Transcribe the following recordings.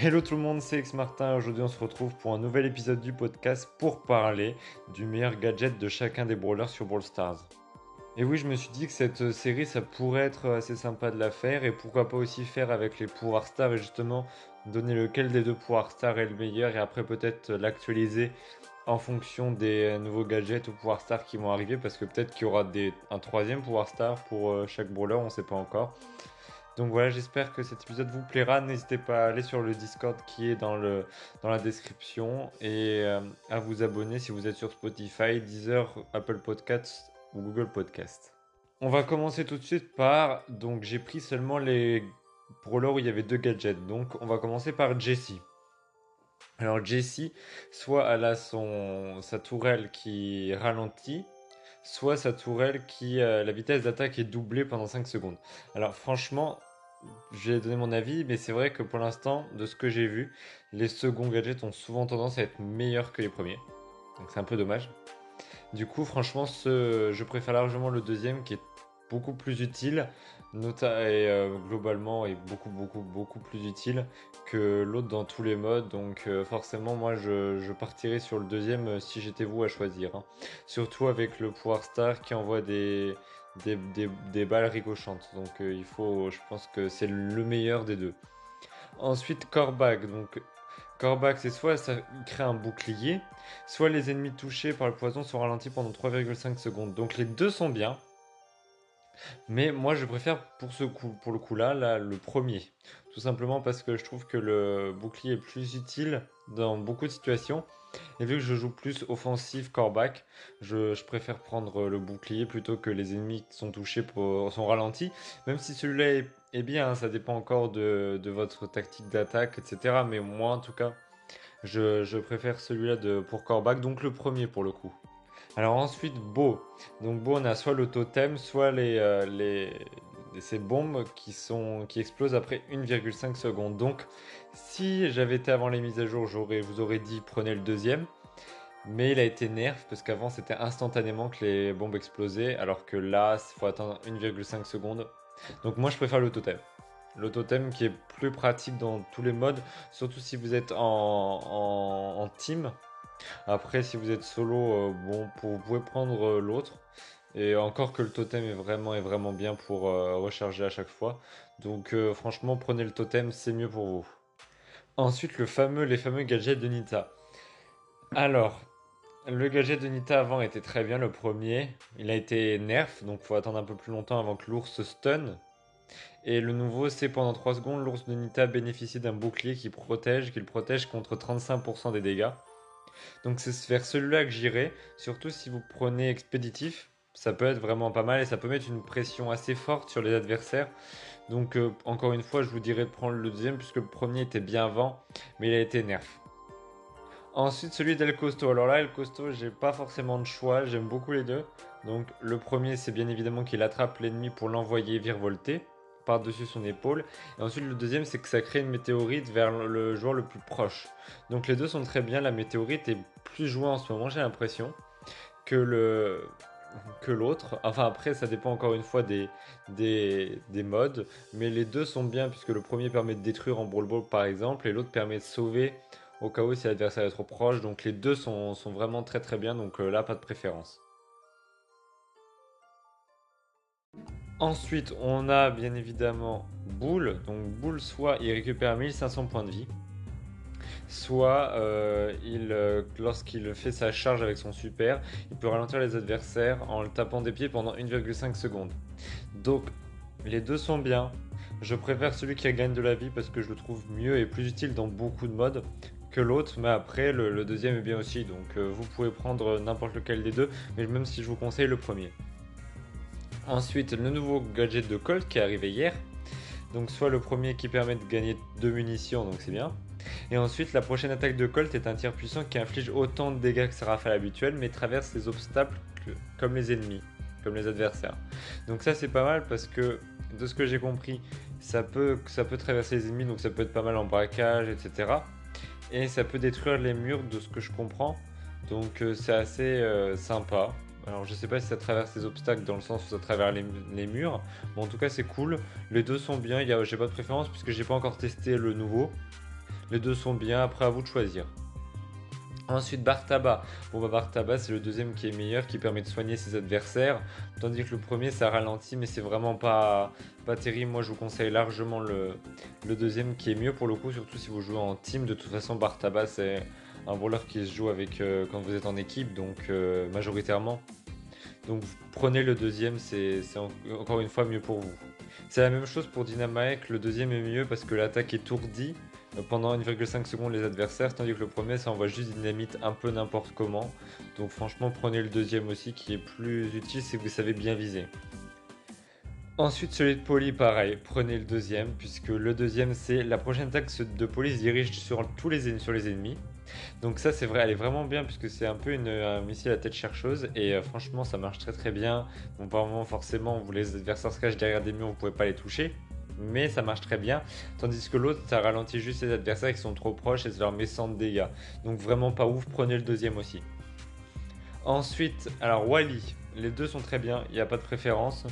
Hello tout le monde, c'est X Martin. Aujourd'hui, on se retrouve pour un nouvel épisode du podcast pour parler du meilleur gadget de chacun des brawlers sur Brawl Stars. Et oui, je me suis dit que cette série, ça pourrait être assez sympa de la faire et pourquoi pas aussi faire avec les pouvoirs stars et justement donner lequel des deux pouvoirs stars est le meilleur et après peut-être l'actualiser en fonction des nouveaux gadgets ou pouvoirs stars qui vont arriver parce que peut-être qu'il y aura un troisième pouvoir star pour euh, chaque brawler, on ne sait pas encore. Donc voilà, j'espère que cet épisode vous plaira. N'hésitez pas à aller sur le Discord qui est dans, le, dans la description et euh, à vous abonner si vous êtes sur Spotify, Deezer, Apple Podcasts ou Google Podcasts. On va commencer tout de suite par. Donc j'ai pris seulement les brawlers où il y avait deux gadgets. Donc on va commencer par Jessie. Alors Jessie, soit elle a son, sa tourelle qui ralentit, soit sa tourelle qui euh, la vitesse d'attaque est doublée pendant 5 secondes. Alors franchement, j'ai donné mon avis, mais c'est vrai que pour l'instant, de ce que j'ai vu, les seconds gadgets ont souvent tendance à être meilleurs que les premiers. Donc c'est un peu dommage. Du coup, franchement, je préfère largement le deuxième qui est beaucoup plus utile, nota et euh, globalement est beaucoup beaucoup beaucoup plus utile que l'autre dans tous les modes. Donc euh, forcément, moi je, je, partirais sur le deuxième euh, si j'étais vous à choisir. Hein. Surtout avec le pouvoir star qui envoie des des, des, balles ricochantes. Donc il faut, je pense que c'est le meilleur des deux. Ensuite, Corbac. Donc Corbac, c'est soit ça crée un bouclier, soit les ennemis touchés par le poison sont ralentis pendant 3,5 secondes. Donc les deux sont bien. Mais moi, je préfère pour, ce coup, pour le coup là, le premier. Tout simplement parce que je trouve que le bouclier est plus utile dans beaucoup de situations. Et vu que je joue plus offensif coreback, je, je préfère prendre le bouclier plutôt que les ennemis qui sont touchés pour, sont ralentis. Même si celui-là est, bien, hein, ça dépend encore de, votre tactique d'attaque, etc. Mais moi, en tout cas, je, je préfère celui-là pour coreback, donc le premier pour le coup. Alors ensuite, Beau. Donc Beau, on a soit le totem, soit les, euh, ces bombes qui explosent après 1,5 secondes. Donc si j'avais été avant les mises à jour, j'aurais, vous aurais dit prenez le deuxième. Mais il a été nerf parce qu'avant c'était instantanément que les bombes explosaient, alors que là, il faut attendre 1,5 secondes. Donc moi je préfère le totem. Le totem qui est plus pratique dans tous les modes, surtout si vous êtes en, en team, après, si vous êtes solo, euh, bon, vous pouvez prendre euh, l'autre. Et encore que le totem est vraiment, vraiment bien pour euh, recharger à chaque fois. Donc franchement, prenez le totem, c'est mieux pour vous. Ensuite, le fameux, les fameux gadgets de Nita. Alors, le gadget de Nita avant était très bien, le premier. Il a été nerf, donc faut attendre un peu plus longtemps avant que l'ours stun. Et le nouveau, c'est pendant 3 secondes, l'ours de Nita bénéficie d'un bouclier qui protège, qui le protège contre 35% des dégâts. Donc c'est vers celui-là que j'irai, surtout si vous prenez expéditif, ça peut être vraiment pas mal et ça peut mettre une pression assez forte sur les adversaires. Donc euh, encore une fois, je vous dirais de prendre le deuxième puisque le premier était bien avant, mais il a été nerf. Ensuite, celui d'El Costo. Alors là, El Costo, j'ai pas forcément de choix, j'aime beaucoup les deux. Donc le premier, c'est bien évidemment qu'il attrape l'ennemi pour l'envoyer virevolter par-dessus son épaule. Et ensuite, le deuxième, c'est que ça crée une météorite vers le joueur le plus proche. Donc les deux sont très bien. La météorite est plus jouée en ce moment, j'ai l'impression, que le que l'autre. Enfin après, ça dépend encore une fois des, des, des, modes. Mais les deux sont bien puisque le premier permet de détruire en Brawl Ball par exemple et l'autre permet de sauver au cas où si l'adversaire est trop proche. Donc les deux sont, sont vraiment très très bien. Donc euh, là, pas de préférence. Ensuite, on a bien évidemment Boule. Donc Boule, soit il récupère 1500 points de vie, soit euh, il, euh, lorsqu'il fait sa charge avec son super, il peut ralentir les adversaires en le tapant des pieds pendant 1,5 secondes. Donc les deux sont bien. Je préfère celui qui gagne de la vie parce que je le trouve mieux et plus utile dans beaucoup de modes que l'autre, mais après le, deuxième est bien aussi. Donc euh, vous pouvez prendre n'importe lequel des deux, mais même si je vous conseille le premier. Ensuite, le nouveau gadget de Colt qui est arrivé hier. Donc soit le premier qui permet de gagner deux munitions, donc c'est bien. Et ensuite, la prochaine attaque de Colt est un tir puissant qui inflige autant de dégâts que sa rafale habituelle, mais traverse les obstacles comme les ennemis, comme les adversaires. Donc ça c'est pas mal parce que de ce que j'ai compris, ça peut, traverser les ennemis, donc ça peut être pas mal en braquage, etc. Et ça peut détruire les murs de ce que je comprends. Donc euh, c'est assez euh, sympa. Alors je sais pas si ça traverse les obstacles dans le sens où ça traverse les, murs, mais en tout cas c'est cool. Les deux sont bien, j'ai pas de préférence puisque j'ai pas encore testé le nouveau. Les deux sont bien, après à vous de choisir. Ensuite, Bartaba. Bon, bah, Bartaba, c'est le deuxième qui est meilleur, qui permet de soigner ses adversaires. Tandis que le premier, ça ralentit, mais c'est vraiment pas, pas terrible. Moi, je vous conseille largement le, le deuxième qui est mieux pour le coup, surtout si vous jouez en team. De toute façon, Bartaba, c'est un brawler qui se joue avec euh, quand vous êtes en équipe, donc euh, majoritairement. Donc prenez le deuxième, c'est encore une fois mieux pour vous. C'est la même chose pour Dynamite, le deuxième est mieux parce que l'attaque étourdit euh, pendant 1,5 secondes les adversaires, tandis que le premier ça envoie juste dynamite un peu n'importe comment. Donc franchement prenez le deuxième aussi qui est plus utile si vous savez bien viser. Ensuite celui de Poly pareil, prenez le deuxième puisque le deuxième c'est la prochaine attaque de Poly se dirige sur tous les, sur les ennemis. Donc ça c'est vrai, elle est vraiment bien puisque c'est un peu une, un missile à tête chercheuse et euh, franchement ça marche très très bien. Bon par moment forcément vous les adversaires se cachent derrière des murs, vous pouvez pas les toucher mais ça marche très bien. Tandis que l'autre, ça ralentit juste les adversaires qui sont trop proches et ça leur met 100 de dégâts. Donc vraiment pas ouf, prenez le deuxième aussi. Ensuite, alors Wally, les deux sont très bien, il n'y a pas de préférence.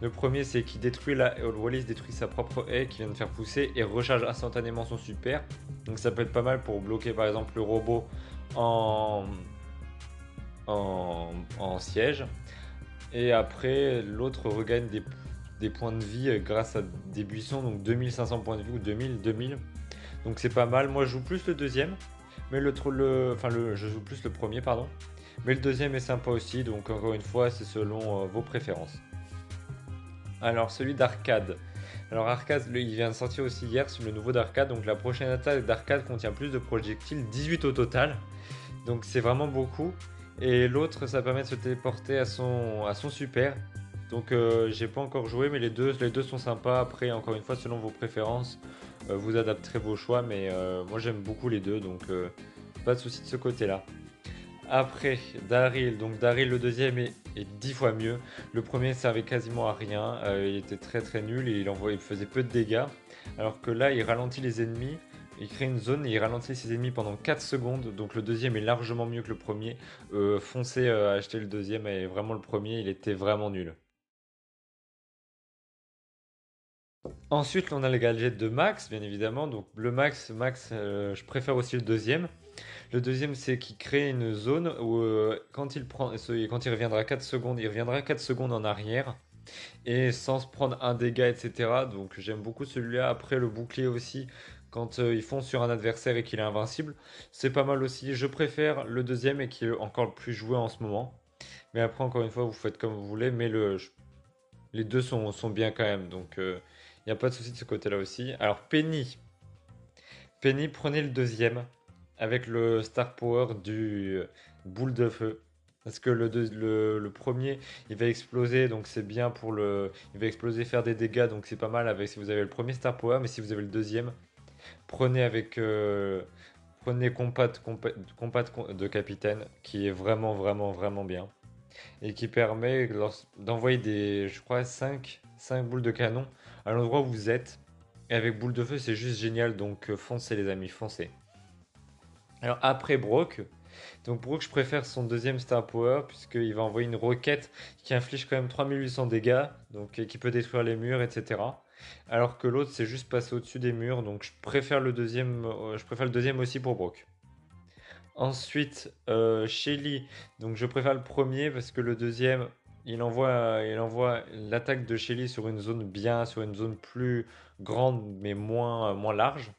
Le premier, c'est qu'il détruit la. Wally détruit sa propre haie qui vient de faire pousser et recharge instantanément son super. Donc ça peut être pas mal pour bloquer par exemple le robot en, en, siège. Et après, l'autre regagne des des points de vie euh, grâce à des buissons, donc 2500 points de vie ou 2000, 2000. Donc c'est pas mal. Moi je joue plus le deuxième, mais le, le enfin le, je joue plus le premier pardon. Mais le deuxième est sympa aussi, donc encore une fois c'est selon euh, vos préférences. Alors celui d'arcade. Alors arcade, il vient de sortir aussi hier sur le nouveau d'arcade, donc la prochaine attaque d'arcade contient plus de projectiles, 18 au total. Donc c'est vraiment beaucoup. Et l'autre, ça permet de se téléporter à son, à son super. Donc euh, j'ai pas encore joué, mais les deux, sont sympas. Après, encore une fois, selon vos préférences, euh, vous adapterez vos choix. Mais moi j'aime beaucoup les deux, donc pas de souci de ce côté-là. Après, Daryl. Donc Daryl, le deuxième est, dix fois mieux. Le premier servait quasiment à rien. il était très très nul et il, faisait peu de dégâts. Alors que là, il ralentit les ennemis. Il crée une zone et il ralentit ses ennemis pendant 4 secondes. Donc le deuxième est largement mieux que le premier. foncez acheter le deuxième et vraiment le premier, il était vraiment nul. Ensuite, on a le gadget de Max, bien évidemment. Donc le Max, Max, euh, je préfère aussi le deuxième. Le deuxième, c'est qu'il crée une zone où euh, quand, il prend, quand il reviendra 4 secondes, il reviendra 4 secondes en arrière. Et sans se prendre un dégât, etc. Donc j'aime beaucoup celui-là. Après, le bouclier aussi, quand euh, ils font sur un adversaire et qu'il est invincible, c'est pas mal aussi. Je préfère le deuxième et qui est encore le plus joué en ce moment. Mais après, encore une fois, vous faites comme vous voulez. Mais le, les deux sont, sont bien quand même. Donc il n'y a pas de souci de ce côté-là aussi. Alors, Penny. Penny, prenez le deuxième avec le Star Power du euh, boule de feu. Parce que le, premier, il va exploser, donc c'est bien pour le... Il va exploser, faire des dégâts, donc c'est pas mal avec si vous avez le premier Star Power, mais si vous avez le deuxième, prenez avec... Euh, prenez compat, de capitaine, qui est vraiment, vraiment, vraiment bien. Et qui permet d'envoyer des, je crois, 5, 5 boules de canon à l'endroit où vous êtes. Et avec boule de feu, c'est juste génial. Donc euh, foncez les amis, foncez. Alors après Brock, donc Brock, je préfère son deuxième Star Power puisqu'il va envoyer une roquette qui inflige quand même 3800 dégâts, donc qui peut détruire les murs, etc. Alors que l'autre, c'est juste passer au-dessus des murs. Donc je préfère le deuxième, euh, aussi pour Brock. Ensuite, euh, Shelly, donc je préfère le premier parce que le deuxième, il envoie, il envoie l'attaque de Shelly sur une zone bien, sur une zone plus grande mais moins, moins large.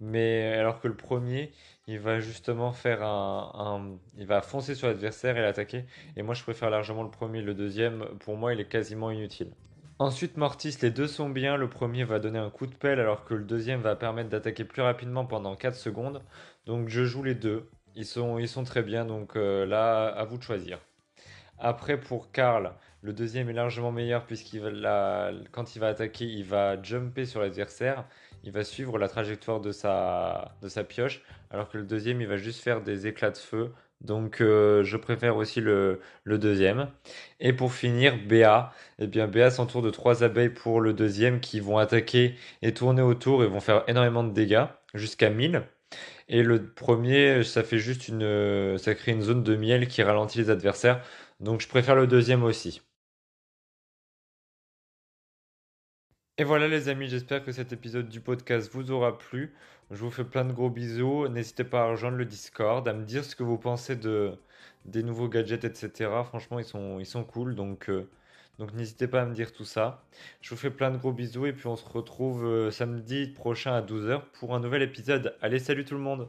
Mais alors que le premier, il va justement faire un, il va foncer sur l'adversaire et l'attaquer. Et moi, je préfère largement le premier. Le deuxième, pour moi, il est quasiment inutile. Ensuite, Mortis, les deux sont bien. Le premier va donner un coup de pelle alors que le deuxième va permettre d'attaquer plus rapidement pendant 4 secondes. Donc je joue les deux. Ils sont, ils sont très bien. Donc euh, là, à vous de choisir. Après, pour Karl, le deuxième est largement meilleur puisqu'il va quand il va attaquer, il va jumper sur l'adversaire. Il va suivre la trajectoire de sa, pioche. Alors que le deuxième, il va juste faire des éclats de feu. Donc euh, je préfère aussi le, deuxième. Et pour finir, BA. Eh bien, BA s'entoure de trois abeilles pour le deuxième qui vont attaquer et tourner autour et vont faire énormément de dégâts, jusqu'à 1000. Et le premier, ça fait juste une, ça crée une zone de miel qui ralentit les adversaires. Donc je préfère le deuxième aussi. Et voilà les amis, j'espère que cet épisode du podcast vous aura plu. Je vous fais plein de gros bisous. N'hésitez pas à rejoindre le Discord, à me dire ce que vous pensez de, des nouveaux gadgets, etc. Franchement, ils sont, cool. Donc, euh, donc n'hésitez pas à me dire tout ça. Je vous fais plein de gros bisous et puis on se retrouve euh, samedi prochain à 12h pour un nouvel épisode. Allez, salut tout le monde